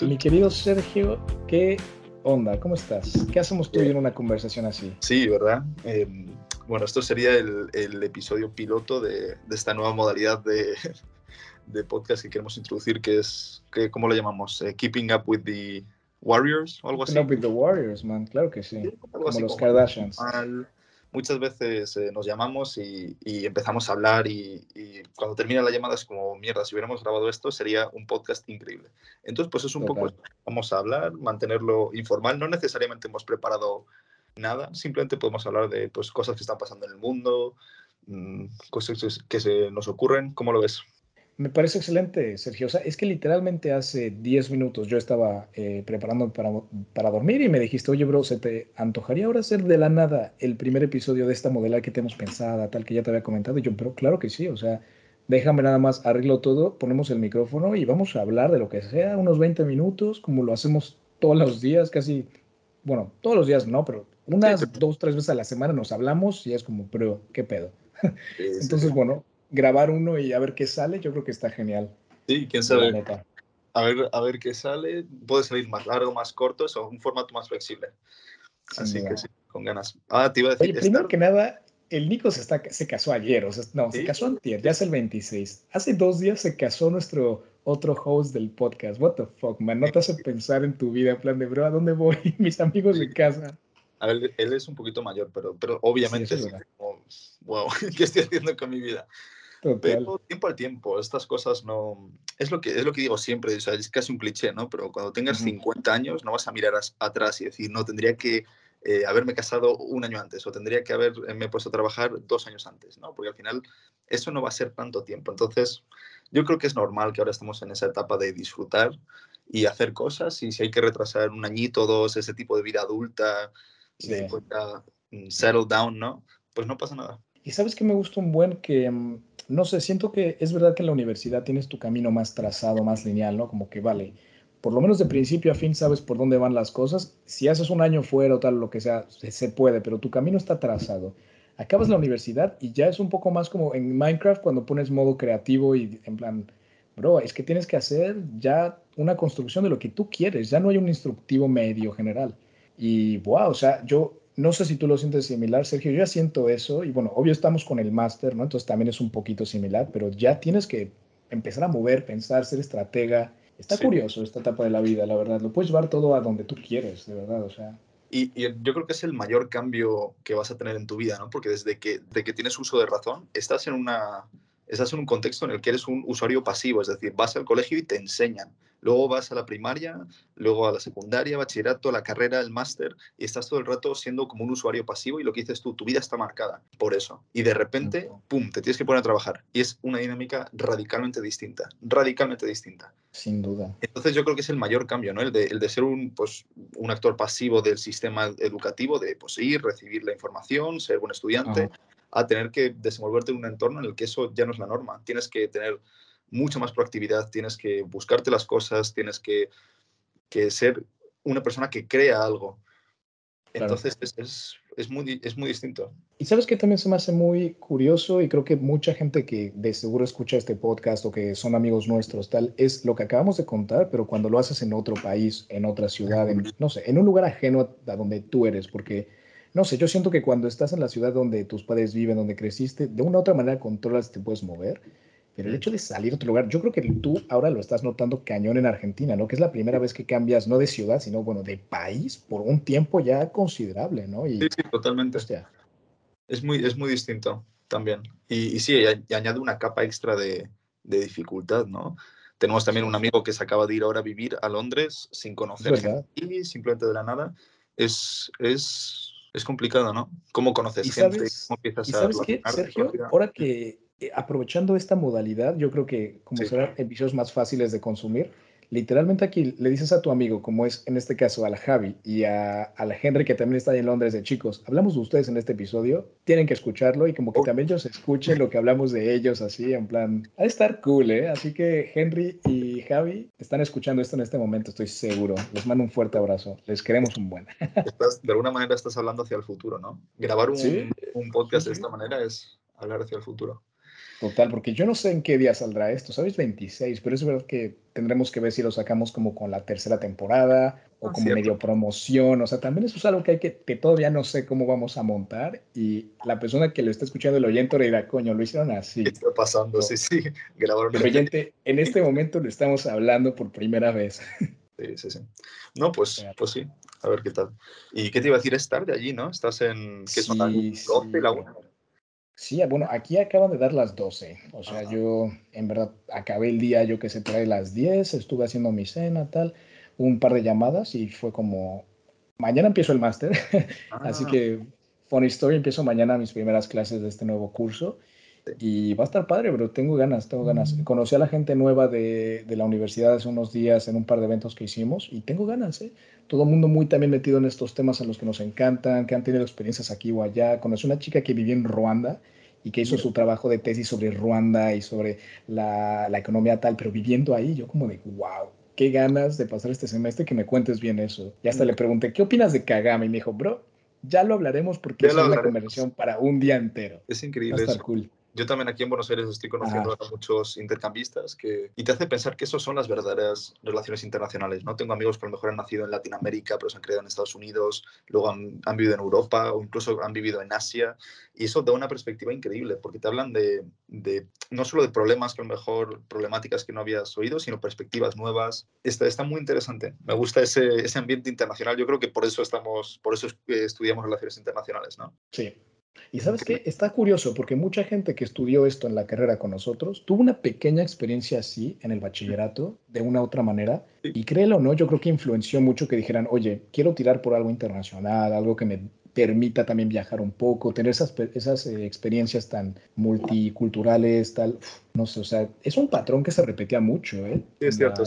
Mi querido Sergio, ¿qué onda? ¿Cómo estás? ¿Qué hacemos tú en una conversación así? Sí, ¿verdad? Em, bueno, esto sería el, episodio piloto de, esta nueva modalidad de, de, podcast que queremos introducir, que es, que, ¿cómo lo llamamos? Eh, keeping Up with the Warriors o algo así. Keeping Up with the Warriors, man, claro que sí. como los Kardashians muchas veces eh, nos llamamos y, empezamos a hablar y, cuando termina la llamada es como, mierda, si hubiéramos grabado esto sería un podcast increíble. Entonces, pues es un poco, vamos a hablar, mantenerlo informal, no necesariamente hemos preparado nada, simplemente podemos hablar de pues, cosas que están pasando en el mundo, mm, cosas que se nos ocurren, ¿cómo lo ves? Me parece excelente, Sergio. O sea, es que literalmente hace 10 minutos yo estaba eh, preparando para, para, dormir y me dijiste, oye, bro, ¿se te antojaría ahora hacer de la nada el primer episodio de esta modela que tenemos pensada, tal que ya te había comentado? Y yo, pero claro que sí, o sea, déjame nada más, arreglo todo, ponemos el micrófono y vamos a hablar de lo que sea, unos 20 minutos, como lo hacemos todos los días, casi, bueno, todos los días no, pero unas dos, tres veces a la semana nos hablamos y es como, pero, ¿qué pedo? Entonces, bueno, grabar uno y a ver qué sale, yo creo que está genial. Sí, quién sabe. A ver, a ver qué sale. Puede salir más largo, más corto, o un formato más flexible. Así que sí, con ganas. Ah, te iba a decir. Oye, primero que nada, el Nico se, está, se casó ayer, o sea, no, se casó antier, ya es el 26. Hace dos días se casó nuestro otro host del podcast. What the fuck, man, no te hace pensar en tu vida, en plan de, bro, ¿a dónde voy? Mis amigos se casan. A ver, él es un poquito mayor, pero, pero obviamente es como, wow, ¿qué estoy haciendo con mi vida? Pero tiempo al tiempo, estas cosas no... Es lo que, es lo que digo siempre, o sea, es casi un cliché, ¿no? Pero cuando tengas 50 años no vas a mirar atrás y decir, no, tendría que eh, haberme casado un año antes o tendría que haberme puesto a trabajar dos años antes, ¿no? Porque al final eso no va a ser tanto tiempo. Entonces, yo creo que es normal que ahora estemos en esa etapa de disfrutar y hacer cosas y si hay que retrasar un añito, dos, ese tipo de vida adulta, de mm, settle down, ¿no? Pues no pasa nada. Y sabes que me gusta un buen que mm, no sé, siento que es verdad que en la universidad tienes tu camino más trazado, más lineal, ¿no? Como que vale, por lo menos de principio a fin sabes por dónde van las cosas. Si haces un año fuera o tal, lo que sea, se, puede, pero tu camino está trazado. Acabas la universidad y ya es un poco más como en Minecraft cuando pones modo creativo y en plan, bro, es que tienes que hacer ya una construcción de lo que tú quieres, ya no hay un instructivo medio general. Y wow, o sea, yo no sé si tú lo sientes similar, Sergio. Yo ya siento eso y bueno, obvio estamos con el máster, ¿no? Entonces también es un poquito similar, pero ya tienes que empezar a mover, pensar, ser estratega. Está curioso esta etapa de la vida, la verdad. Lo puedes llevar todo a donde tú quieres, de verdad, o sea. Y, yo creo que es el mayor cambio que vas a tener en tu vida, ¿no? Porque desde que, de que tienes uso de razón, estás en una, estás en un contexto en el que eres un usuario pasivo, es decir, vas al colegio y te enseñan. Luego vas a la primaria, luego a la secundaria, bachillerato, la carrera, el máster, y estás todo el rato siendo como un usuario pasivo y lo que dices tú, tu vida está marcada por eso. Y de repente, ¡pum!, te tienes que poner a trabajar. Y es una dinámica radicalmente distinta, radicalmente distinta. Sin duda. Entonces yo creo que es el mayor cambio, ¿no? El de, el de ser un, pues, un actor pasivo del sistema educativo, de pues, ir, recibir la información, ser buen estudiante a tener que desenvolverte en un entorno en el que eso ya no es la norma. Tienes que tener mucha más proactividad, tienes que buscarte las cosas, tienes que, ser una persona que crea algo. Entonces es, muy, es muy distinto. Y sabes que también se me hace muy curioso y creo que mucha gente que de seguro escucha este podcast o que son amigos nuestros, tal, es lo que acabamos de contar, pero cuando lo haces en otro país, en otra ciudad, en, no sé, en un lugar ajeno a donde tú eres, porque no sé, yo siento que cuando estás en la ciudad donde tus padres viven, donde creciste, de una u otra manera controlas, te puedes mover. Pero el hecho de salir a otro lugar, yo creo que tú ahora lo estás notando cañón en Argentina, ¿no? Que es la primera vez que cambias, no de ciudad, sino, bueno, de país por un tiempo ya considerable, ¿no? Y, sí, sí, totalmente. Es muy, es muy distinto también. Y, sí, y añade una capa extra de, de, dificultad, ¿no? Tenemos también un amigo que se acaba de ir ahora a vivir a Londres sin conocer y simplemente de la nada. Es, es es complicado, ¿no? ¿Cómo conoces gente? ¿Cómo empiezas ¿y sabes qué, Sergio? Ahora que eh, aprovechando esta modalidad, yo creo que como serán episodios más fáciles de consumir, literalmente aquí le dices a tu amigo, como es en este caso a la Javi y a, la Henry, que también está ahí en Londres, de chicos, hablamos de ustedes en este episodio, tienen que escucharlo y como que también ellos escuchen lo que hablamos de ellos, así, en plan, ha de estar cool, ¿eh? Así que Henry y Javi están escuchando esto en este momento, estoy seguro. Les mando un fuerte abrazo, les queremos un buen. de alguna manera estás hablando hacia el futuro, ¿no? Grabar un, un podcast de esta manera es hablar hacia el futuro. Total, porque yo no sé en qué día saldrá esto, ¿sabes? 26, pero es verdad que tendremos que ver si lo sacamos como con la tercera temporada o ah, como medio promoción, o sea, también eso es algo que hay que, que todavía no sé cómo vamos a montar y la persona que lo está escuchando, el oyente, le dirá, coño, lo hicieron así. ¿Qué está pasando? Sí, sí, grabaron. El oyente, en este momento lo estamos hablando por primera vez. Sí, sí, sí. No, pues, pues sí, a ver qué tal. ¿Y qué te iba a decir? Es tarde allí, ¿no? Estás en, ¿qué son? Sí, 12, la 1. Sí, bueno, aquí acaban de dar las 12. O sea, yo en verdad acabé el día, yo que se trae las 10, estuve haciendo mi cena, tal, un par de llamadas y fue como, mañana empiezo el máster. Así ah. que, Funny Story, empiezo mañana mis primeras clases de este nuevo curso. Y va a estar padre, pero tengo ganas, tengo ganas. Mm. Conocí a la gente nueva de, de, la universidad hace unos días en un par de eventos que hicimos y tengo ganas, ¿eh? Todo el mundo muy también metido en estos temas a los que nos encantan, que han tenido experiencias aquí o allá. Conocí una chica que vivía en Ruanda y que hizo su trabajo de tesis sobre Ruanda y sobre la, la economía tal, pero viviendo ahí, yo como de, wow, qué ganas de pasar este semestre que me cuentes bien eso. Y hasta le pregunté, ¿qué opinas de Kagame? Y me dijo, bro, ya lo hablaremos porque es una conversación para un día entero. Es increíble. Va cool yo también aquí en Buenos Aires estoy conociendo a muchos intercambistas que, y te hace pensar que eso son las verdaderas relaciones internacionales. ¿no? Tengo amigos que a lo mejor han nacido en Latinoamérica, pero se han creado en Estados Unidos, luego han, han, vivido en Europa o incluso han vivido en Asia. Y eso da una perspectiva increíble, porque te hablan de, de no solo de problemas que a lo mejor problemáticas que no habías oído, sino perspectivas nuevas. Está, está muy interesante. Me gusta ese, ese ambiente internacional. Yo creo que por eso estamos, por eso estudiamos relaciones internacionales, ¿no? Sí, y sabes qué, está curioso porque mucha gente que estudió esto en la carrera con nosotros tuvo una pequeña experiencia así en el bachillerato, de una u otra manera, y créelo o no, yo creo que influenció mucho que dijeran, oye, quiero tirar por algo internacional, algo que me permita también viajar un poco, tener esas, esas eh, experiencias tan multiculturales, tal, no sé, o sea, es un patrón que se repetía mucho, ¿eh? Sí, es cierto,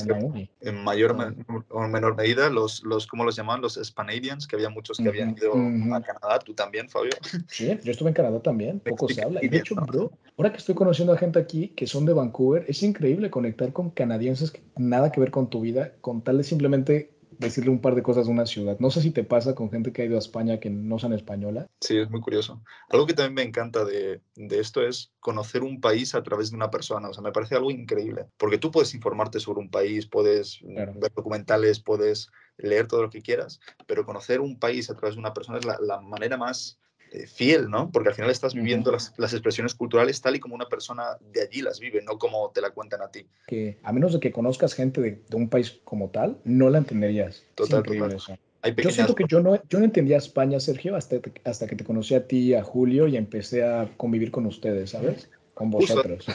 En mayor o menor medida, los, los, ¿cómo los llamaban? Los Spanadians, que había muchos que habían ido a Canadá, tú también, Fabio. Sí, yo estuve en Canadá también, poco se habla. Y de hecho, bro, ahora que estoy conociendo a gente aquí que son de Vancouver, es increíble conectar con canadienses que nada que ver con tu vida, con tal de simplemente decirle un par de cosas de una ciudad. No sé si te pasa con gente que ha ido a España que no son española. Sí, es muy curioso. Algo que también me encanta de, de, esto es conocer un país a través de una persona. O sea, me parece algo increíble. Porque tú puedes informarte sobre un país, puedes ver documentales, puedes leer todo lo que quieras, pero conocer un país a través de una persona es la, la manera más eh, fiel, ¿no? Porque al final estás viviendo las, las, expresiones culturales tal y como una persona de allí las vive, no como te la cuentan a ti. Que a menos de que conozcas gente de, de un país como tal, no la entenderías. Total, total. Eso. Yo siento que yo no, yo no entendía España, Sergio, hasta, hasta que te conocí a ti, a Julio, y empecé a convivir con ustedes, ¿sabes? Con vosotros.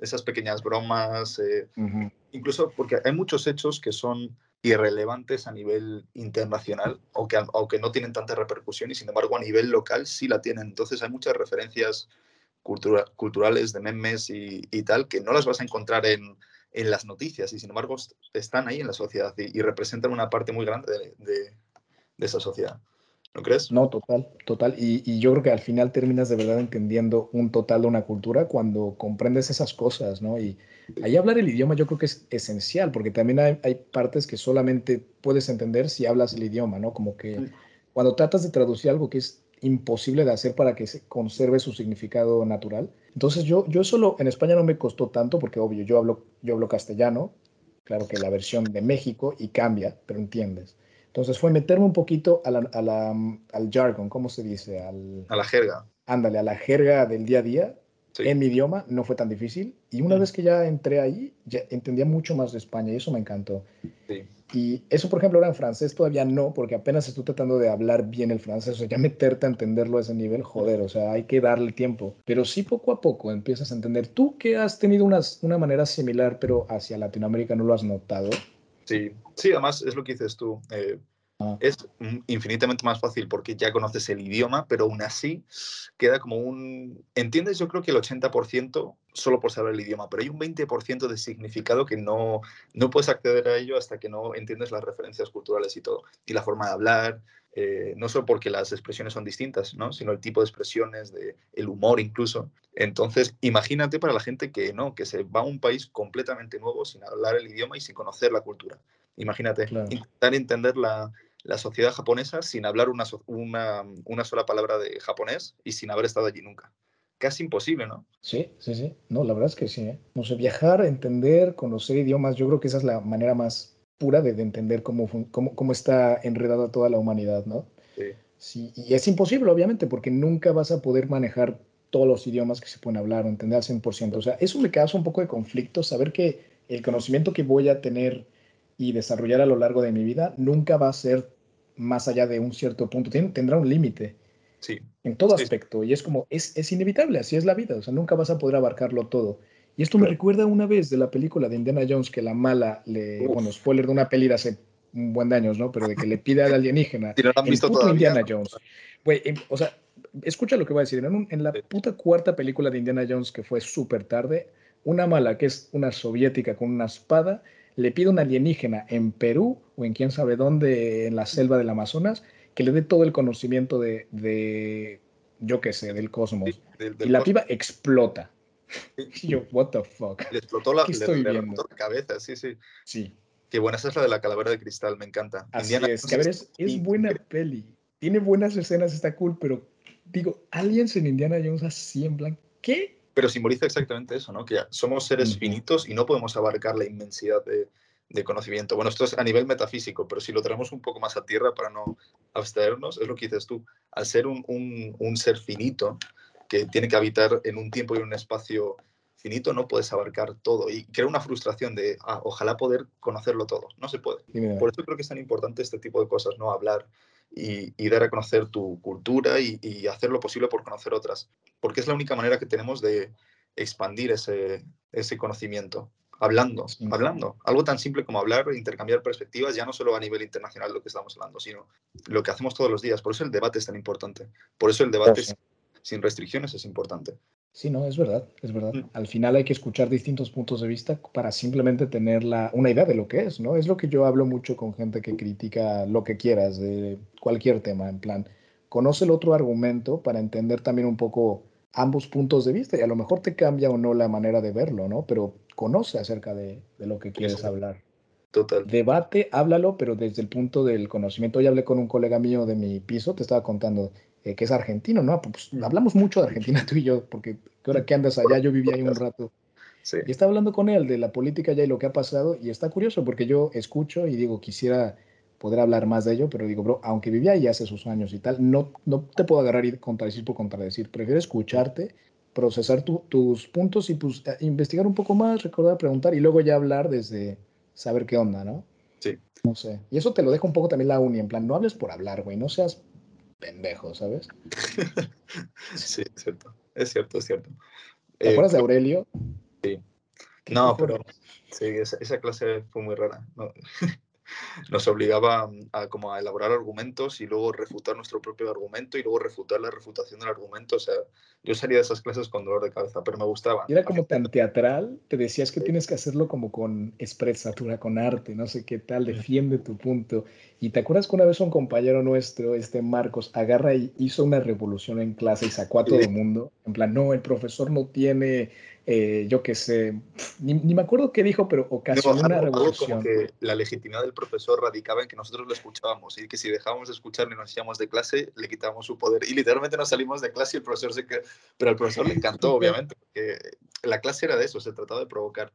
esas pequeñas bromas, eh, incluso porque hay muchos hechos que son irrelevantes a nivel internacional o que, aunque no tienen tanta repercusión y sin embargo a nivel local sí la tienen. Entonces hay muchas referencias culturales de memes y, tal que no las vas a encontrar en, las noticias y sin embargo están ahí en la sociedad y, representan una parte muy grande de, de esa sociedad. ¿No crees? No, total, total. Y, y, yo creo que al final terminas de verdad entendiendo un total de una cultura cuando comprendes esas cosas, ¿no? Y ahí hablar el idioma yo creo que es esencial, porque también hay, hay partes que solamente puedes entender si hablas el idioma, ¿no? Como que cuando tratas de traducir algo que es imposible de hacer para que se conserve su significado natural. Entonces yo, yo solo, en España no me costó tanto, porque obvio, yo hablo, yo hablo castellano, claro que la versión de México, y cambia, pero entiendes. Entonces fue meterme un poquito a la, a la, al jargon, ¿cómo se dice? Al, a la jerga. Ándale, a la jerga del día a día. En mi idioma no fue tan difícil. Y una mm. vez que ya entré ahí, ya entendía mucho más de España y eso me encantó. Sí. Y eso, por ejemplo, ahora en francés todavía no, porque apenas estoy tratando de hablar bien el francés, o sea, ya meterte a entenderlo a ese nivel, joder, o sea, hay que darle tiempo. Pero sí poco a poco empiezas a entender. Tú que has tenido unas, una manera similar, pero hacia Latinoamérica no lo has notado. Sí, sí, además es lo que dices tú. Eh. Es infinitamente más fácil porque ya conoces el idioma, pero aún así queda como un... Entiendes, yo creo que el 80% solo por saber el idioma, pero hay un 20% de significado que no, no puedes acceder a ello hasta que no entiendes las referencias culturales y todo. Y la forma de hablar, eh, no solo porque las expresiones son distintas, ¿no? sino el tipo de expresiones, de, el humor incluso. Entonces, imagínate para la gente que no, que se va a un país completamente nuevo sin hablar el idioma y sin conocer la cultura. Imagínate, intentar entender la, la, sociedad japonesa sin hablar una, una, una, sola palabra de japonés y sin haber estado allí nunca. casi imposible, ¿no? Sí, sí, sí. No, la verdad es que sí. ¿eh? No sé, viajar, entender, conocer idiomas, yo creo que esa es la manera más pura de, entender cómo, cómo, cómo, está enredada toda la humanidad, ¿no? Sí. sí. Y es imposible, obviamente, porque nunca vas a poder manejar todos los idiomas que se pueden hablar o entender al 100%. O sea, eso me causa un poco de conflicto, saber que el conocimiento que voy a tener y desarrollar a lo largo de mi vida nunca va a ser más allá de un cierto punto, tendrá un límite. Sí. En todo aspecto. Y es como, es, es, inevitable, así es la vida. O sea, nunca vas a poder abarcarlo todo. Y esto me recuerda una vez de la película de Indiana Jones que la mala le, bueno, spoiler de una peli de hace un buen de años, ¿no? Pero de que le pide al alienígena. no han visto todavía, Indiana Jones. Güey, em, o sea, escucha lo que voy a decir. En, en la puta cuarta película de Indiana Jones que fue súper tarde, una mala que es una soviética con una espada le pide a un alienígena en Perú o en quién sabe dónde, en la selva del Amazonas, que le dé todo el conocimiento de, de yo qué sé, del cosmos. y la piba explota. Yo, what the fuck. Le explotó la, cabeza, sí, sí. Sí. Qué buena esa es la de la calavera de cristal, me encanta. Así es, que a ver, es, es buena peli. Tiene buenas escenas, está cool, pero digo, aliens en Indiana Jones así en blanco, ¿qué? Pero simboliza exactamente eso, ¿no? Que somos seres finitos y no podemos abarcar la inmensidad de, de conocimiento. Bueno, esto es a nivel metafísico, pero si lo traemos un poco más a tierra para no abstraernos, es lo que dices tú. Al ser un, un, ser finito que tiene que habitar en un tiempo y un espacio no puedes abarcar todo y crea una frustración de, ah, ojalá poder conocerlo todo. No se puede. Por eso creo que es tan importante este tipo de cosas, ¿no? Hablar y, y dar a conocer tu cultura y, y hacer lo posible por conocer otras, porque es la única manera que tenemos de expandir ese, ese conocimiento hablando, hablando. Algo tan simple como hablar, intercambiar perspectivas, ya no solo a nivel internacional lo que estamos hablando, sino lo que hacemos todos los días. Por eso el debate es tan importante. Por eso el debate sin restricciones es importante. Sí, no, es verdad, es verdad. Mm. Al final hay que escuchar distintos puntos de vista para simplemente tener la, una idea de lo que es, ¿no? Es lo que yo hablo mucho con gente que critica lo que quieras de cualquier tema, en plan, conoce el otro argumento para entender también un poco ambos puntos de vista y a lo mejor te cambia o no la manera de verlo, ¿no? Pero conoce acerca de, de lo que quieres hablar. Total. Debate, háblalo, pero desde el punto del conocimiento. Hoy hablé con un colega mío de mi piso, te estaba contando eh, que es argentino, ¿no? Pues mm. hablamos mucho de Argentina tú y yo, porque ahora que andas allá, yo viví ahí un rato. Sí. Y estaba hablando con él de la política allá y lo que ha pasado, y está curioso porque yo escucho y digo, quisiera poder hablar más de ello, pero digo, bro, aunque vivía ahí hace sus años y tal, no, no te puedo agarrar y contradecir por contradecir. Prefiero escucharte, procesar tus puntos y pues eh, investigar un poco más, recordar, preguntar y luego ya hablar desde saber qué onda, ¿no? Sí. No sé. Y eso te lo dejo un poco también la uni, en plan, no hables por hablar, güey, no seas pendejo, ¿sabes? sí, es cierto, es cierto, es cierto. ¿Te acuerdas de eh, Aurelio? Sí. No, pero sí, esa, esa, clase fue muy rara. No. nos obligaba a, como a elaborar argumentos y luego refutar nuestro propio argumento y luego refutar la refutación del argumento. O sea, yo salía de esas clases con dolor de cabeza, pero me gustaba. Y era como tan teatral, te decías que tienes que hacerlo como con expresatura, con arte, no sé qué tal, defiende tu punto. Y te acuerdas que una vez un compañero nuestro, este Marcos, agarra y hizo una revolución en clase y sacó a todo el mundo. En plan, no, el profesor no tiene eh, yo qué sé, ni, me acuerdo qué dijo, pero ocasionó una revolución. Como que la legitimidad del profesor radicaba en que nosotros lo escuchábamos y que si dejábamos de escuchar y nos íbamos de clase, le quitábamos su poder. Y literalmente nos salimos de clase y el profesor se quedó. Pero al profesor le encantó, obviamente, porque la clase era de eso, se trataba de provocar.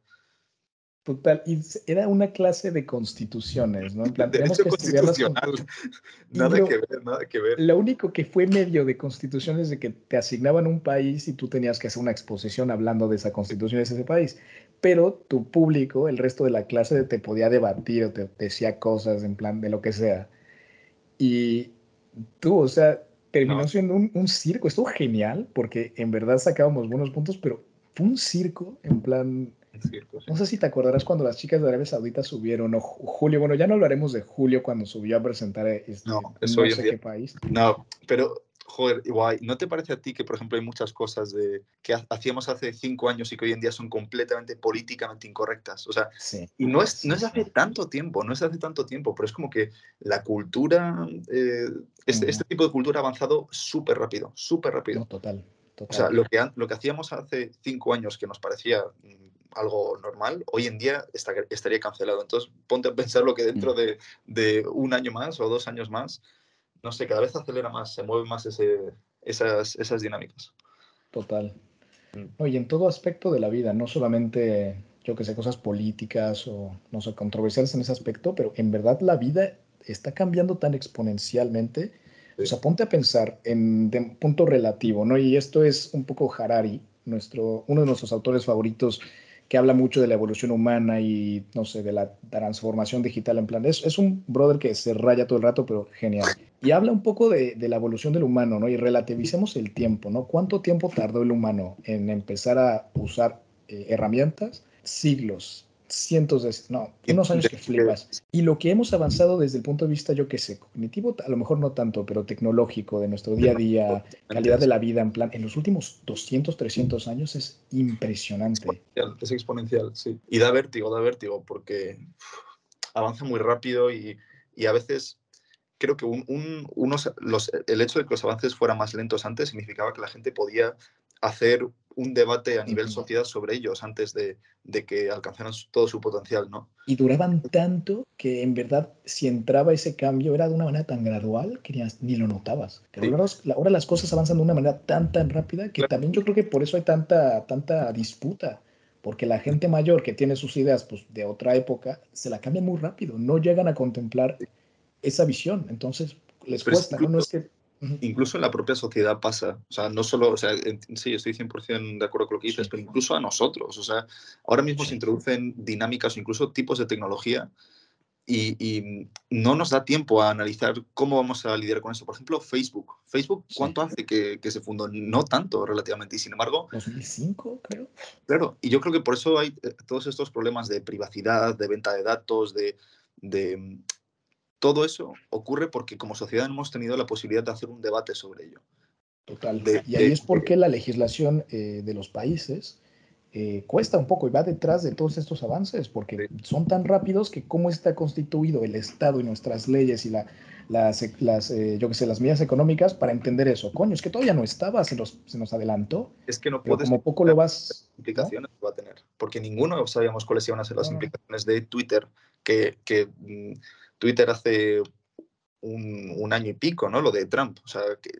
Total, y era una clase de constituciones, ¿no? En plan, Derecho que constitucional. Nada que ver, nada que ver. Lo único que fue medio de constituciones de que te asignaban un país y tú tenías que hacer una exposición hablando de esa constitución de ese país. Pero tu público, el resto de la clase, te podía debatir o te decía cosas en plan de lo que sea. Y tú, o sea, terminó siendo un, un circo. Estuvo genial porque en verdad sacábamos buenos puntos, pero fue un circo en plan no sé si te acordarás cuando las chicas de Arabia Saudita subieron, o Julio, bueno, ya no hablaremos de Julio cuando subió a presentar este, no, eso no sé qué país. No, pero, joder, igual, ¿no te parece a ti que, por ejemplo, hay muchas cosas de, que hacíamos hace cinco años y que hoy en día son completamente políticamente incorrectas? O sea, y no es, no es hace tanto tiempo, no es hace tanto tiempo, pero es como que la cultura, eh, este, este, tipo de cultura ha avanzado súper rápido, súper rápido. No, total. O sea, lo que, lo que hacíamos hace cinco años que nos parecía mm, algo normal, hoy en día estaría cancelado. Entonces, ponte a pensar lo que dentro mm. de, un año más o dos años más, no sé, cada vez acelera más, se mueven más ese, esas, esas dinámicas. Total. Mm. y en todo aspecto de la vida, no solamente, yo que sé, cosas políticas o, no sé, controversiales en ese aspecto, pero en verdad la vida está cambiando tan exponencialmente. O sea, ponte a pensar en de punto relativo, ¿no? Y esto es un poco Harari, nuestro, uno de nuestros autores favoritos que habla mucho de la evolución humana y, no sé, de la transformación digital en plan. Es, es un brother que se raya todo el rato, pero genial. Y habla un poco de, de, la evolución del humano, ¿no? Y relativicemos el tiempo, ¿no? ¿Cuánto tiempo tardó el humano en empezar a usar eh, herramientas? Siglos cientos de, no, unos años que flipas. Y lo que hemos avanzado desde el punto de vista, yo que sé, cognitivo, a lo mejor no tanto, pero tecnológico, de nuestro día a día, calidad de la vida, en plan, en los últimos 200, 300 años es impresionante. Es exponencial, sí. Y da vértigo, da vértigo, porque avanza muy rápido y, y a veces creo que un, unos, los, el hecho de que los avances fueran más lentos antes significaba que la gente podía hacer un debate a nivel sociedad sobre ellos antes de, que alcanzaran todo su potencial, ¿no? Y duraban tanto que en verdad si entraba ese cambio era de una manera tan gradual que ni, lo notabas. Pero ahora, las cosas avanzan de una manera tan, tan rápida que también yo creo que por eso hay tanta, tanta disputa. Porque la gente mayor que tiene sus ideas pues, de otra época se la cambian muy rápido, no llegan a contemplar esa visión. Entonces les cuesta, ¿no? No es que Incluso en la propia sociedad pasa, o sea, no solo, o sea, sí, estoy 100% de acuerdo con lo que dices, pero incluso a nosotros, o sea, ahora mismo se introducen dinámicas o incluso tipos de tecnología y, no nos da tiempo a analizar cómo vamos a lidiar con eso. Por ejemplo, Facebook. Facebook, ¿cuánto hace que, que, se fundó? No tanto relativamente, y sin embargo... 2005, creo. Claro, y yo creo que por eso hay eh, todos estos problemas de privacidad, de venta de datos, de, de todo eso ocurre porque como sociedad hemos tenido la posibilidad de hacer un debate sobre ello. Total. y ahí es porque la legislación eh, de los países eh, cuesta un poco y va detrás de todos estos avances, porque son tan rápidos que cómo está constituido el Estado y nuestras leyes y la, las, las eh, yo que sé, las medidas económicas para entender eso. Coño, es que todavía no estaba, se nos, se nos adelantó. Es que no puedes. Como poco lo vas. Implicaciones va a tener, porque ninguno sabíamos cuáles iban a ser las implicaciones de Twitter, que, que mm, Twitter hace un, año y pico, ¿no? Lo de Trump. O sea, que,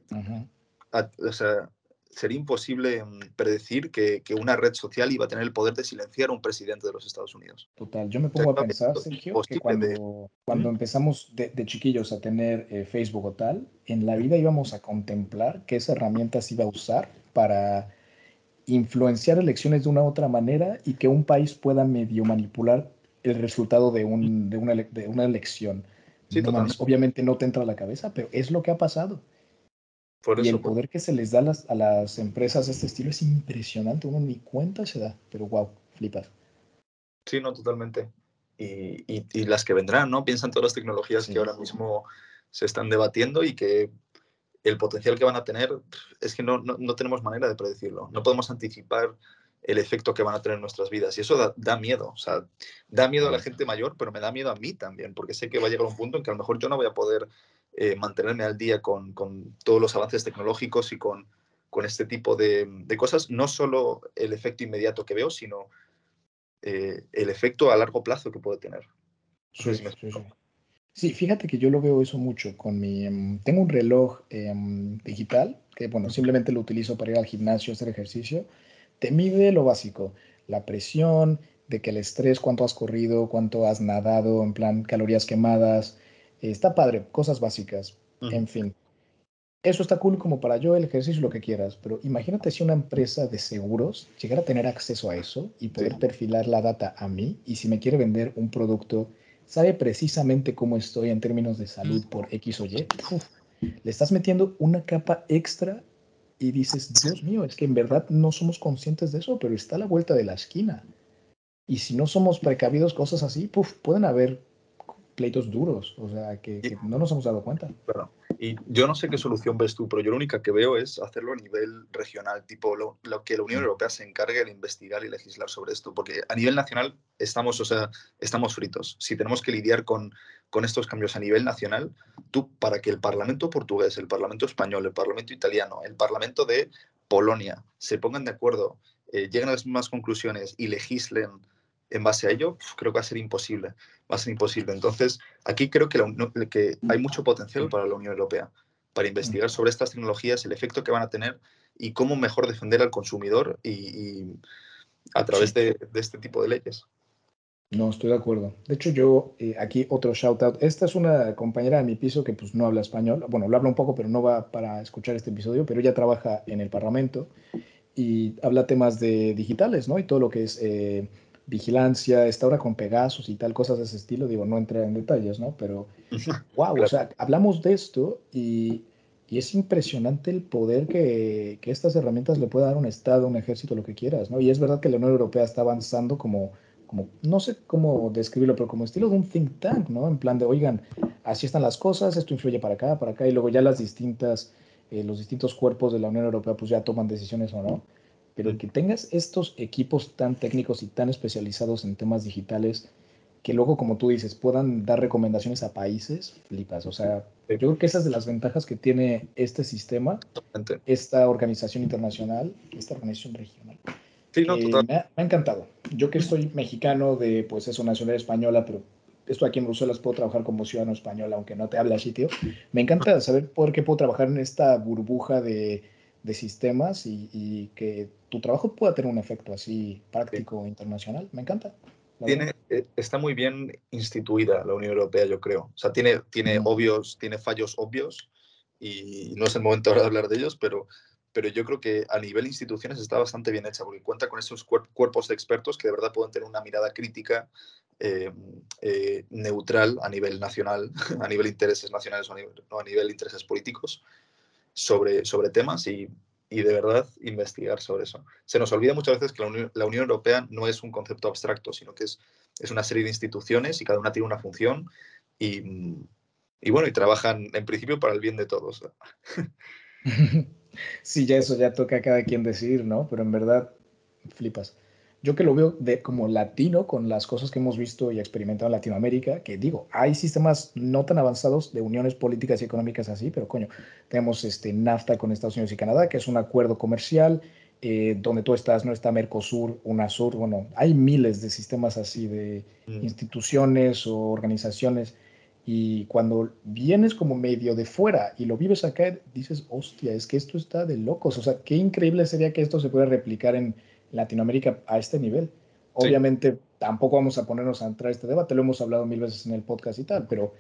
sería imposible mm, predecir que, una red social iba a tener el poder de silenciar a un presidente de los Estados Unidos. Total, yo me pongo a pensar, Sergio, que cuando, cuando empezamos de, chiquillos a tener eh, Facebook o tal, en la vida íbamos a contemplar qué herramientas iba a usar para influenciar elecciones de una u otra manera y que un país pueda medio manipular el resultado de, un, de, una, de una, elección. obviamente no te entra a la cabeza, pero es lo que ha pasado. y el poder que se les da a las, a las, empresas de este estilo es impresionante, uno ni cuenta se da, pero wow, flipas. Sí, no, totalmente. Y, y, las que vendrán, ¿no? Piensan todas las tecnologías que ahora mismo se están debatiendo y que el potencial que van a tener es que no, no, no tenemos manera de predecirlo. No podemos anticipar el efecto que van a tener en nuestras vidas. Y eso da, miedo, o sea, da miedo a la gente mayor, pero me da miedo a mí también, porque sé que va a llegar un punto en que a lo mejor yo no voy a poder eh, mantenerme al día con, todos los avances tecnológicos y con, con este tipo de, cosas, no solo el efecto inmediato que veo, sino eh, el efecto a largo plazo que puede tener. Sí, fíjate que yo lo veo eso mucho con mi... Em, tengo un reloj em, digital que, bueno, simplemente lo utilizo para ir al gimnasio, hacer ejercicio te mide lo básico, la presión, de que el estrés, cuánto has corrido, cuánto has nadado, en plan calorías quemadas. está padre, cosas básicas, en fin. Eso está cool como para yo, el ejercicio, lo que quieras, pero imagínate si una empresa de seguros llegara a tener acceso a eso y poder perfilar la data a mí y si me quiere vender un producto, sabe precisamente cómo estoy en términos de salud por X o Y, le estás metiendo una capa extra y dices, Dios mío, es que en verdad no somos conscientes de eso, pero está a la vuelta de la esquina. Y si no somos precavidos, cosas así, pueden haber pleitos duros, o sea, que, no nos hemos dado cuenta. Y yo no sé qué solución ves tú, pero yo lo única que veo es hacerlo a nivel regional, tipo lo, que la Unión mm. Europea se encargue de investigar y legislar sobre esto, porque a nivel nacional estamos, o sea, estamos fritos. Si tenemos que lidiar con, con estos cambios a nivel nacional, tú, para que el Parlamento portugués, el Parlamento español, el Parlamento italiano, el Parlamento de Polonia se pongan de acuerdo, eh, lleguen a las mismas conclusiones y legislen en base a ello, creo que va a ser imposible. Va a ser imposible. Entonces, aquí creo que, que hay mucho potencial para la Unión Europea. para investigar sobre estas tecnologías, el efecto que van a tener y cómo mejor defender al consumidor y, a través de, este tipo de leyes. No, estoy de acuerdo. De hecho, yo eh, aquí otro shout out. Esta es una compañera de mi piso que pues no habla español. Bueno, lo habla un poco, pero no va para escuchar este episodio, pero ella trabaja en el Parlamento y habla temas de digitales, ¿no? Y todo lo que es eh, vigilancia, está ahora con Pegasus y tal, cosas de ese estilo. Digo, no entra en detalles, ¿no? Pero, wow, o sea, hablamos de esto y y es impresionante el poder que, que, estas herramientas le puede dar un Estado, un ejército, lo que quieras, ¿no? Y es verdad que la Unión Europea está avanzando como, como, no sé cómo describirlo, pero como estilo de un think tank, ¿no? En plan de, oigan, así están las cosas, esto influye para acá, para acá, y luego ya las distintas, eh, los distintos cuerpos de la Unión Europea pues ya toman decisiones o no. Pero que tengas estos equipos tan técnicos y tan especializados en temas digitales, que luego, como tú dices, puedan dar recomendaciones a países, flipas. O sea, yo creo que esa es de las ventajas que tiene este sistema, esta organización internacional, esta organización regional. Sí, no, total. Me, ha, encantado. Yo que soy mexicano de, pues eso, nacionalidad española, pero esto aquí en Bruselas puedo trabajar como ciudadano español, aunque no te hable así, tío. Me encanta saber por qué puedo trabajar en esta burbuja de, de sistemas y, que tu trabajo pueda tener un efecto así práctico internacional. Me encanta tiene, eh, está muy bien instituida la Unión Europea, yo creo. O sea, tiene, tiene obvios, tiene fallos obvios y no es el momento ahora de hablar de ellos, pero, pero yo creo que a nivel instituciones está bastante bien hecha porque cuenta con esos cuerpos de expertos que de verdad pueden tener una mirada crítica eh, eh, neutral a nivel nacional, a nivel intereses nacionales o a nivel, a nivel intereses políticos sobre, sobre temas y y de verdad investigar sobre eso. Se nos olvida muchas veces que la Unión, Europea no es un concepto abstracto, sino que es, es, una serie de instituciones y cada una tiene una función y, y bueno, y trabajan en principio para el bien de todos. Sí, ya eso ya toca a cada quien decir, ¿no? Pero en verdad, flipas yo que lo veo de, como latino con las cosas que hemos visto y experimentado en Latinoamérica, que digo, hay sistemas no tan avanzados de uniones políticas y económicas así, pero coño, tenemos este NAFTA con Estados Unidos y Canadá, que es un acuerdo comercial eh, donde tú estás, no está Mercosur, UNASUR, bueno, hay miles de sistemas así de mm. instituciones o organizaciones. Y cuando vienes como medio de fuera y lo vives acá, dices, hostia, es que esto está de locos. O sea, qué increíble sería que esto se pueda replicar en, Latinoamérica a este nivel. Obviamente tampoco vamos a ponernos a entrar a este debate, lo hemos hablado mil veces en el podcast y tal, pero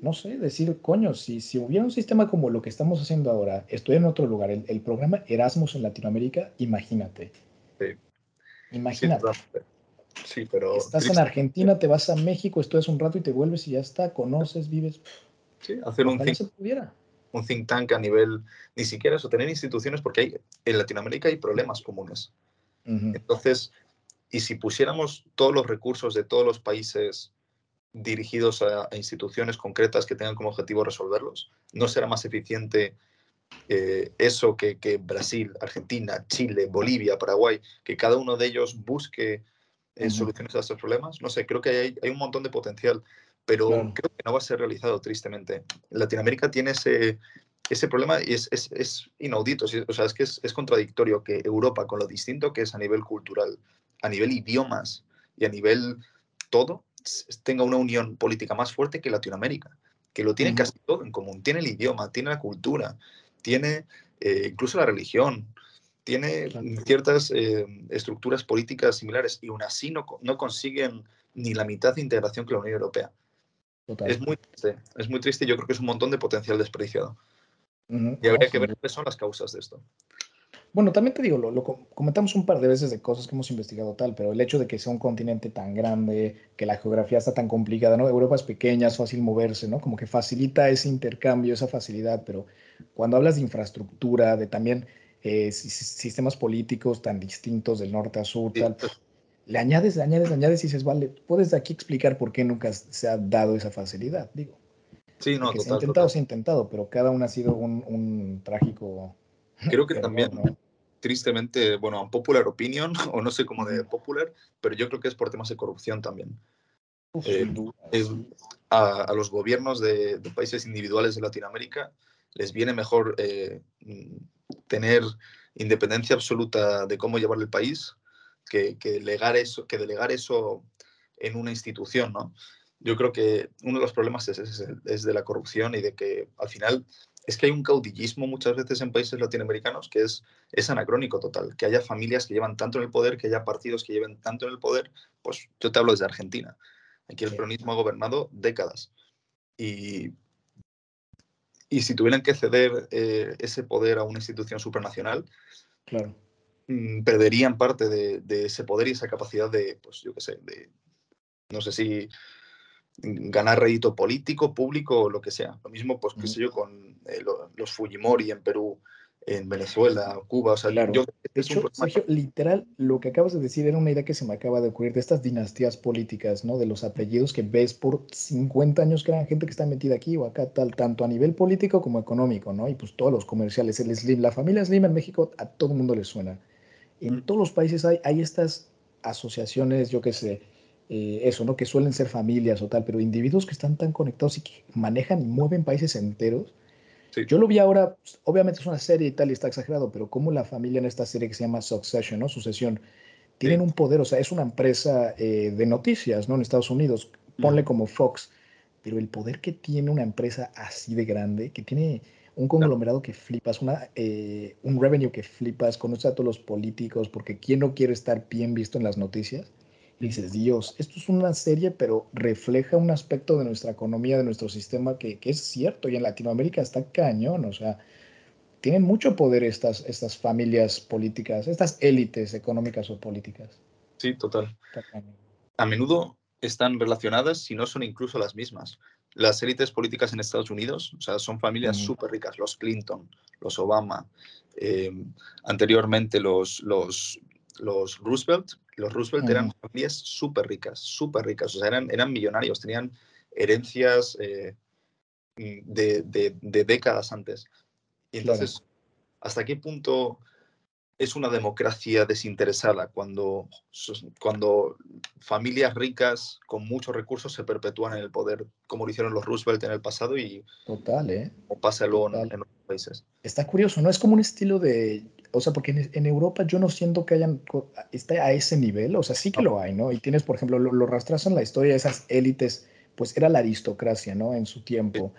no sé, decir, coño, si, si hubiera un sistema como lo que estamos haciendo ahora, estoy en otro lugar, el, programa Erasmus en Latinoamérica, imagínate. Sí. Imagínate. Sí, pero... Estás en Argentina, te vas a México, estudias un rato y te vuelves y ya está, conoces, vives. Sí, hacer un think, un think tank a nivel, ni siquiera eso, tener instituciones, porque hay, en Latinoamérica hay problemas comunes. Entonces, y si pusiéramos todos los recursos de todos los países dirigidos a, instituciones concretas que tengan como objetivo resolverlos, ¿no será más eficiente eh, eso que, Brasil, Argentina, Chile, Bolivia, Paraguay, que cada uno de ellos busque eh, soluciones a estos problemas? No sé, creo que hay, un montón de potencial, pero creo que no va a ser realizado tristemente. Latinoamérica tiene ese, ese problema es, inaudito, o sea, es que es, contradictorio que Europa, con lo distinto que es a nivel cultural, a nivel idiomas y a nivel todo, tenga una unión política más fuerte que Latinoamérica, que lo tiene casi todo en común. Tiene el idioma, tiene la cultura, tiene eh, incluso la religión, tiene ciertas eh, estructuras políticas similares y aún así no, no consiguen ni la mitad de integración que la Unión Europea. Es muy triste, es muy triste y yo creo que es un montón de potencial desperdiciado y habría que ver cuáles son las causas de esto. Bueno, también te digo, lo, comentamos un par de veces de cosas que hemos investigado tal, pero el hecho de que sea un continente tan grande, que la geografía está tan complicada, ¿no? Europa es pequeña, es fácil moverse, ¿no? Como que facilita ese intercambio, esa facilidad, pero cuando hablas de infraestructura, de también eh, sistemas políticos tan distintos del norte a sur, tal, le añades, le añades, le añades y dices, vale, puedes de aquí explicar por qué nunca se ha dado esa facilidad, digo. Sí, no, total, se ha intentado, se ha intentado, pero cada uno ha sido un, trágico. Creo que también, tristemente, bueno, un popular opinion, o no sé cómo de popular, pero yo creo que es por temas de corrupción también. Eh, a, los gobiernos de, países individuales de Latinoamérica les viene mejor eh, tener independencia absoluta de cómo llevar el país que, que, delegar eso, que delegar eso en una institución, ¿no? Yo creo que uno de los problemas es, de la corrupción y de que al final es que hay un caudillismo muchas veces en países latinoamericanos que es, es anacrónico total. Que haya familias que llevan tanto en el poder, que haya partidos que lleven tanto en el poder. Pues yo te hablo desde Argentina. Aquí el peronismo ha gobernado décadas. Y, y si tuvieran que ceder eh, ese poder a una institución supranacional, claro. Mm, perderían parte de, de, ese poder y esa capacidad de, pues yo qué sé, de, no sé si ganar rédito político, público o lo que sea. Lo mismo, pues, qué sé yo, con eh, los Fujimori en Perú, en Venezuela, Cuba. O sea, yo, de hecho, Sergio, literal, lo que acabas de decir era una idea que se me acaba de ocurrir de estas dinastías políticas, ¿no? De los apellidos que ves por 50 años que eran gente que está metida aquí o acá, tal, tanto a nivel político como económico, ¿no? Y pues todos los comerciales, el Slim, la familia Slim en México a todo el mundo le suena. En todos los países hay, hay estas asociaciones, yo qué sé, eh, eso, ¿no? Que suelen ser familias o tal, pero individuos que están tan conectados y que manejan y mueven países enteros. Yo lo vi ahora, obviamente es una serie y tal y está exagerado, pero como la familia en esta serie que se llama Succession, ¿no? Sucesión, tienen un poder, o sea, es una empresa eh, de noticias, ¿no? En Estados Unidos, ponle como Fox, pero el poder que tiene una empresa así de grande, que tiene un conglomerado que flipas, una, eh, un revenue que flipas, conoce a todos los políticos, porque ¿quién no quiere estar bien visto en las noticias? Dices, Dios, esto es una serie, pero refleja un aspecto de nuestra economía, de nuestro sistema, que, que, es cierto, y en Latinoamérica está cañón, o sea, tienen mucho poder estas, estas familias políticas, estas élites económicas o políticas. Sí, total. A menudo están relacionadas, si no son incluso las mismas. Las élites políticas en Estados Unidos, o sea, son familias súper ricas, los Clinton, los Obama, eh, anteriormente los, los, los Roosevelt, los Roosevelt eran familias súper ricas, súper ricas, o sea, eran, eran millonarios, tenían herencias eh, de, de, décadas antes. Y entonces, ¿hasta qué punto es una democracia desinteresada cuando, cuando familias ricas con muchos recursos se perpetúan en el poder, como lo hicieron los Roosevelt en el pasado y Total, ¿eh? pasa luego en, otros países? Está curioso, ¿no? Es como un estilo de, o sea, porque en, Europa yo no siento que hayan, esté a ese nivel, o sea, sí que lo hay, ¿no? Y tienes, por ejemplo, lo, rastras en la historia de esas élites, pues era la aristocracia, ¿no? En su tiempo.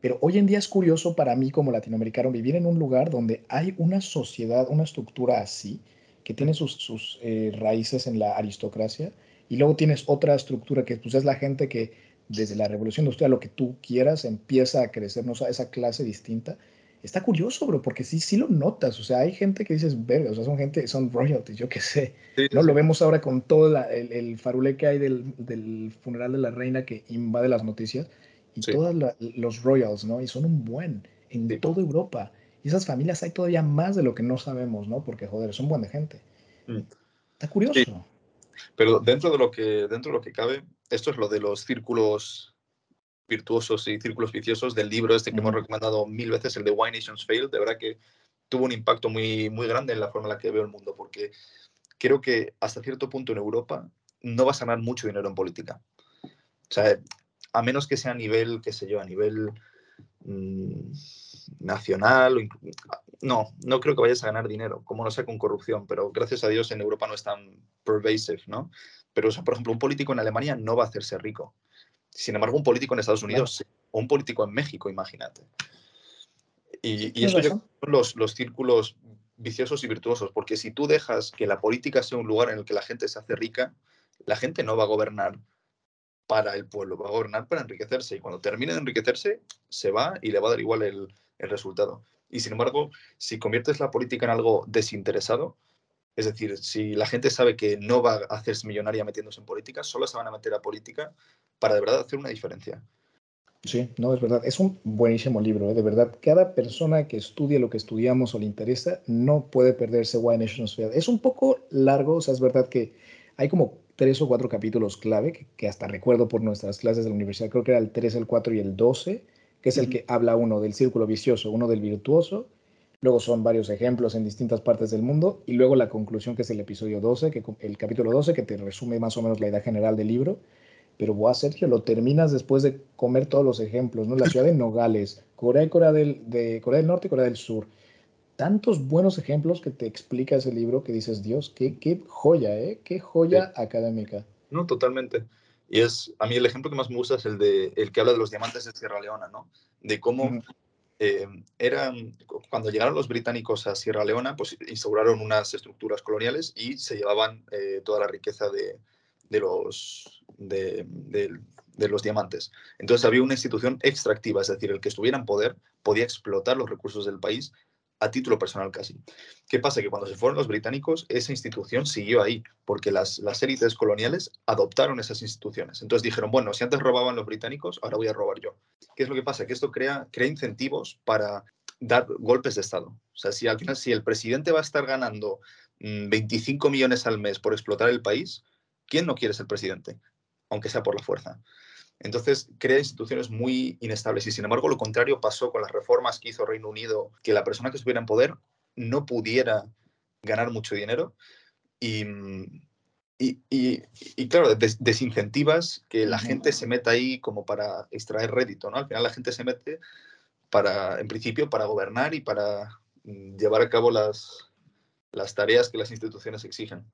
Pero hoy en día es curioso para mí como latinoamericano vivir en un lugar donde hay una sociedad, una estructura así, que tiene sus, sus eh, raíces en la aristocracia, y luego tienes otra estructura que pues es la gente que desde la revolución industrial, lo que tú quieras, empieza a crecer, ¿no? esa clase distinta está curioso, bro, porque sí, sí lo notas. O sea, hay gente que dices, verga, o sea, son gente, son royalties, yo qué sé. no lo vemos ahora con todo el, el, farule que hay del, del, funeral de la reina que invade las noticias y todos los royals, ¿no? Y son un buen en toda Europa. Y esas familias hay todavía más de lo que no sabemos, ¿no? Porque, joder, son buena gente. Mm. Está curioso. Pero dentro de lo que dentro de lo que cabe, esto es lo de los círculos virtuosos y círculos viciosos del libro este que hemos recomendado mil veces, el de Why Nations Fail, de verdad que tuvo un impacto muy, muy grande en la forma en la que veo el mundo, porque creo que hasta cierto punto en Europa no vas a ganar mucho dinero en política. O sea, a menos que sea a nivel, qué sé yo, a nivel mm, nacional, no, no creo que vayas a ganar dinero, como no sea con corrupción, pero gracias a Dios en Europa no es tan pervasive, ¿no? Pero, o sea, por ejemplo, un político en Alemania no va a hacerse rico. Sin embargo, un político en Estados Unidos o un político en México, imagínate. Y, y eso son los, los círculos viciosos y virtuosos, porque si tú dejas que la política sea un lugar en el que la gente se hace rica, la gente no va a gobernar para el pueblo, va a gobernar para enriquecerse. Y cuando termine de enriquecerse, se va y le va a dar igual el, el resultado. Y sin embargo, si conviertes la política en algo desinteresado, es decir, si la gente sabe que no va a hacerse millonaria metiéndose en política, solo se van a meter a política para de verdad hacer una diferencia. Sí, no, es verdad. Es un buenísimo libro, ¿eh? de verdad. Cada persona que estudie lo que estudiamos o le interesa no puede perderse Why Nations Fail. Es un poco largo, o sea, es verdad que hay como tres o cuatro capítulos clave que, hasta recuerdo por nuestras clases de la universidad. Creo que era el 3, el 4 y el 12, que es el que habla uno del círculo vicioso, uno del virtuoso Luego son varios ejemplos en distintas partes del mundo y luego la conclusión que es el episodio 12, que, el capítulo 12 que te resume más o menos la idea general del libro. Pero a Sergio, lo terminas después de comer todos los ejemplos, ¿no? La ciudad de Nogales, Corea y Corea del, de Corea del Norte y Corea del Sur. Tantos buenos ejemplos que te explica ese libro que dices, Dios, qué, qué joya, ¿eh? Qué joya académica. No, totalmente. Y es, a mí el ejemplo que más me gusta es el, de, el que habla de los diamantes de Sierra Leona, ¿no? De cómo eh, eran, cuando llegaron los británicos a Sierra Leona, pues instauraron unas estructuras coloniales y se llevaban eh, toda la riqueza de, los, de, los diamantes. Entonces había una institución extractiva, es decir, el que estuviera en poder podía explotar los recursos del país a título personal casi. ¿Qué pasa? Que cuando se fueron los británicos, esa institución siguió ahí, porque las, las élites coloniales adoptaron esas instituciones. Entonces dijeron, bueno, si antes robaban los británicos, ahora voy a robar yo. ¿Qué es lo que pasa? Que esto crea, crea incentivos para dar golpes de Estado. O sea, si al final, si el presidente va a estar ganando 25 mm, millones al mes por explotar el país, ¿quién no quiere ser presidente? Aunque sea por la fuerza. Entonces, crea instituciones muy inestables. Y sin embargo, lo contrario pasó con las reformas que hizo Reino Unido, que la persona que estuviera en poder no pudiera ganar mucho dinero. Y, y, claro, desincentivas que la gente se meta ahí como para extraer rédito, ¿no? Al final la gente se mete para, en principio, para gobernar y para mm, llevar a cabo las, las tareas que las instituciones exigen.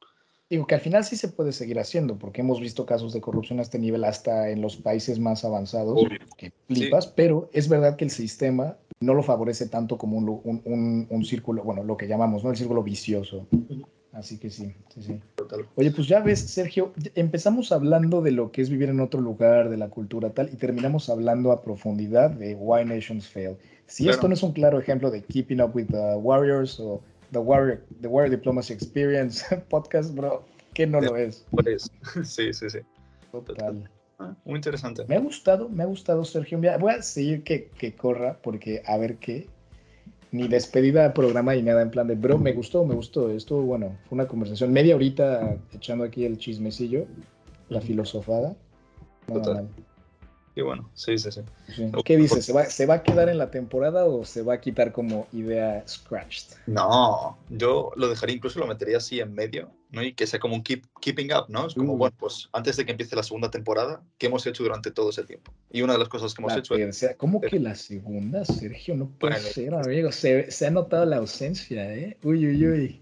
Digo que al final sí se puede seguir haciendo, porque hemos visto casos de corrupción a este nivel hasta en los países más avanzados, que flipas, pero es verdad que el sistema no lo favorece tanto como un, un, círculo, bueno, lo que llamamos, ¿no? El círculo vicioso. Así que sí, sí, sí. Oye, pues ya ves, Sergio, empezamos hablando de lo que es vivir en otro lugar, de la cultura tal, y terminamos hablando a profundidad de Why Nations Fail. Si esto no es un claro ejemplo de Keeping Up with the Warriors o The Warrior, The Warrior Diplomacy Experience podcast, bro. ¿Qué no lo es? Sí, sí, sí. Total. Ah, muy interesante. Me ha gustado, me ha gustado, Sergio. Voy a seguir que, que corra porque a ver qué. Ni despedida de programa ni nada en plan de, bro, me gustó, me gustó. Estuvo bueno. Fue una conversación media horita echando aquí el chismecillo, la filosofada. Total. Y bueno, sí, sí, sí. ¿Qué dices? ¿Se va, ¿Se va a quedar en la temporada o se va a quitar como idea scratched? No, yo lo dejaría, incluso lo metería así en medio, ¿no? Y que sea como un keep, keeping up, ¿no? Es como, uh. bueno, pues antes de que empiece la segunda temporada, ¿qué hemos hecho durante todo ese tiempo? Y una de las cosas que hemos hecho es... ¿Cómo que la segunda, Sergio? No puede ser, amigo. Se, se ha notado la ausencia, ¿eh? Uy, uy, uy.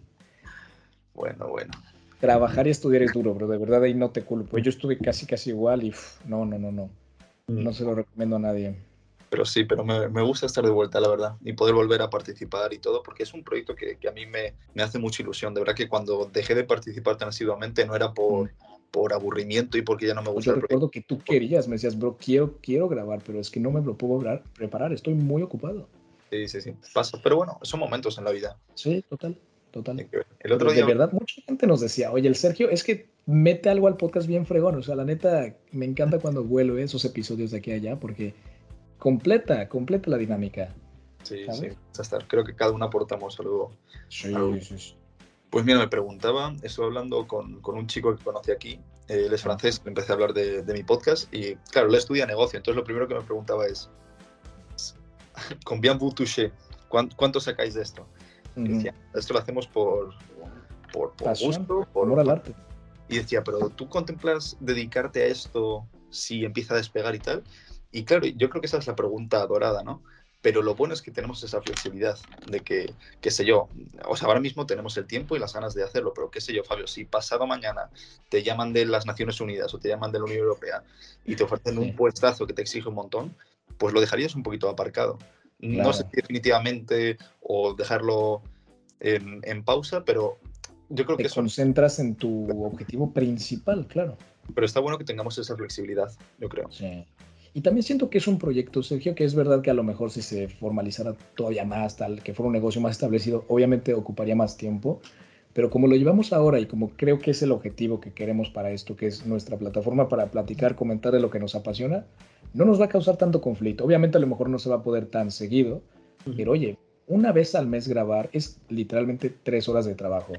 Bueno, bueno trabajar y estudiar es duro, pero de verdad ahí no te culpo. Yo estuve casi, casi igual y no, no, no, no. No se lo recomiendo a nadie. Pero sí, pero me, me, gusta estar de vuelta, la verdad, y poder volver a participar y todo, porque es un proyecto que, que a mí me, me, hace mucha ilusión. De verdad que cuando dejé de participar tan asiduamente no era por, por aburrimiento y porque ya no me gusta. Yo recuerdo que tú querías, me decías, bro, quiero, quiero grabar, pero es que no me lo puedo preparar, estoy muy ocupado. Sí, sí, sí, pasa. Pero bueno, son momentos en la vida. Sí, total total. El otro día... De verdad, mucha gente nos decía, oye, el Sergio, es que mete algo al podcast bien fregón. O sea, la neta, me encanta cuando vuelve esos episodios de aquí a allá porque completa, completa la dinámica. Sí, sí, estar. Creo que cada uno aportamos algo. Sí, sí, Pues mira, me preguntaba, estuve hablando con, con un chico que conocí aquí, él es francés, empecé a hablar de, de, mi podcast y claro, él estudia negocio, entonces lo primero que me preguntaba es, ¿combien vous touchez? ¿Cuánto sacáis de esto? decía, esto lo hacemos por, por, gusto, por amor al arte. Y decía, pero tú contemplas dedicarte a esto si empieza a despegar y tal. Y claro, yo creo que esa es la pregunta dorada, ¿no? Pero lo bueno es que tenemos esa flexibilidad de que, qué sé yo, o sea, ahora mismo tenemos el tiempo y las ganas de hacerlo, pero qué sé yo, Fabio, si pasado mañana te llaman de las Naciones Unidas o te llaman de la Unión Europea y te ofrecen un puestazo que te exige un montón, pues lo dejarías un poquito aparcado. No sé si definitivamente o dejarlo en, pausa, pero yo creo Te que... Concentras en tu objetivo principal, claro. Pero está bueno que tengamos esa flexibilidad, yo creo. Sí. Y también siento que es un proyecto, Sergio, que es verdad que a lo mejor si se formalizara todavía más, tal, que fuera un negocio más establecido, obviamente ocuparía más tiempo, pero como lo llevamos ahora y como creo que es el objetivo que queremos para esto, que es nuestra plataforma para platicar, comentar de lo que nos apasiona, no nos va a causar tanto conflicto. Obviamente a lo mejor no se va a poder tan seguido, pero oye, una vez al mes grabar es literalmente tres horas de trabajo.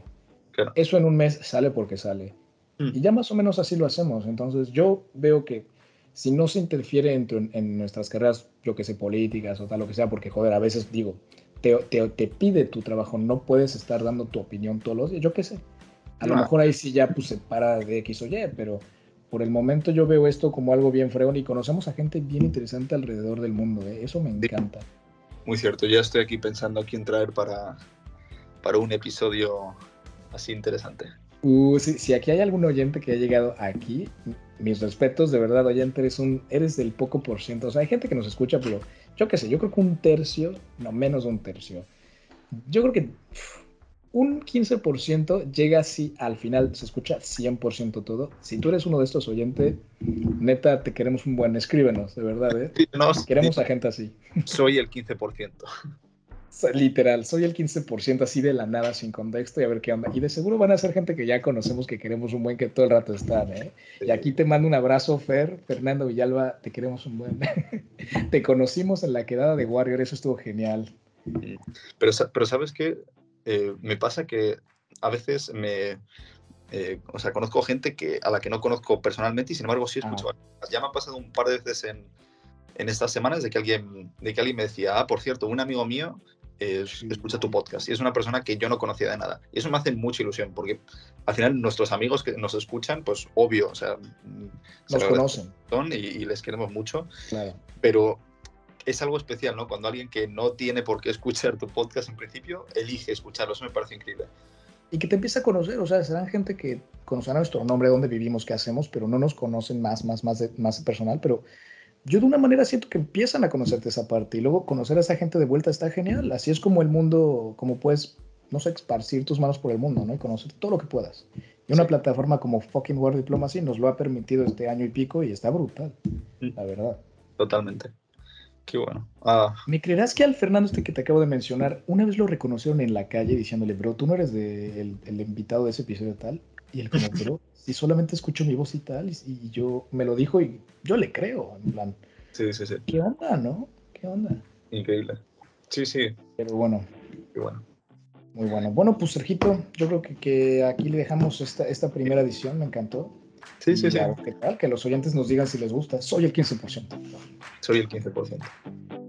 Eso en un mes sale porque sale. Mm. Y ya más o menos así lo hacemos. Entonces yo veo que si no se interfiere en, en nuestras carreras, yo que sé, políticas o tal, lo que sea, porque joder, a veces digo, te, te, pide tu trabajo, no puedes estar dando tu opinión todos los días, yo qué sé. A lo mejor ahí sí ya pues, se para de X o Y, pero por el momento yo veo esto como algo bien fregón y conocemos a gente bien interesante alrededor del mundo. ¿eh? Eso me encanta. Muy cierto, ya estoy aquí pensando a quién traer para, para un episodio así interesante. Uh, si, aquí hay algún oyente que ha llegado aquí, mis respetos, de verdad, oyente, eres, un, eres del poco por ciento. O sea, hay gente que nos escucha, pero yo qué sé, yo creo que un tercio, no menos de un tercio. Yo creo que un 15% llega así, al final se escucha 100% todo. Si tú eres uno de estos oyentes, neta, te queremos un buen, escríbenos, de verdad, ¿eh? queremos a gente así. Soy el 15%. Literal, soy el 15% así de la nada, sin contexto y a ver qué onda. Y de seguro van a ser gente que ya conocemos, que queremos un buen, que todo el rato están, ¿eh? Y aquí te mando un abrazo, Fer, Fernando Villalba, te queremos un buen. te conocimos en la quedada de Warrior, eso estuvo genial. Pero, pero ¿sabes qué? Eh, me pasa que a veces me... Eh, o sea, conozco gente que, a la que no conozco personalmente y sin embargo sí escucho. Ah. Ya me ha pasado un par de veces en, en estas semanas de que alguien, de que alguien me decía, ah, por cierto, un amigo mío escucha tu podcast y es una persona que yo no conocía de nada. Y eso me hace mucha ilusión porque al final nuestros amigos que nos escuchan, pues obvio, o sea, nos conocen y, y, les queremos mucho. Claro. Pero es algo especial, ¿no? Cuando alguien que no tiene por qué escuchar tu podcast en principio elige escucharlo, eso me parece increíble. Y que te empieza a conocer, o sea, serán gente que conocerá nuestro nombre, dónde vivimos, qué hacemos, pero no nos conocen más, más, más, de, más personal, pero yo de una manera siento que empiezan a conocerte esa parte y luego conocer a esa gente de vuelta está genial. Así es como el mundo, como puedes, no sé, esparcir tus manos por el mundo, ¿no? Y conocer todo lo que puedas. Y una plataforma como fucking World Diplomacy nos lo ha permitido este año y pico y está brutal, la verdad. Totalmente. Qué bueno. Ah. ¿Me creerás que al Fernando este que te acabo de mencionar, una vez lo reconocieron en la calle diciéndole, bro, tú no eres de el, invitado de ese episodio tal? Y él como, bro, si solamente escucho mi voz y tal, y, yo me lo dijo y yo le creo, en plan. Sí, sí, sí. ¿Qué onda, no? ¿Qué onda? Increíble. Sí, sí. Pero bueno. Qué bueno. Muy bueno. Bueno, pues Sergito, yo creo que, que aquí le dejamos esta, esta primera edición, me encantó. Sí, sí, sí. ¿Qué tal? Que los oyentes nos digan si les gusta. Soy el 15%. Soy el 15%.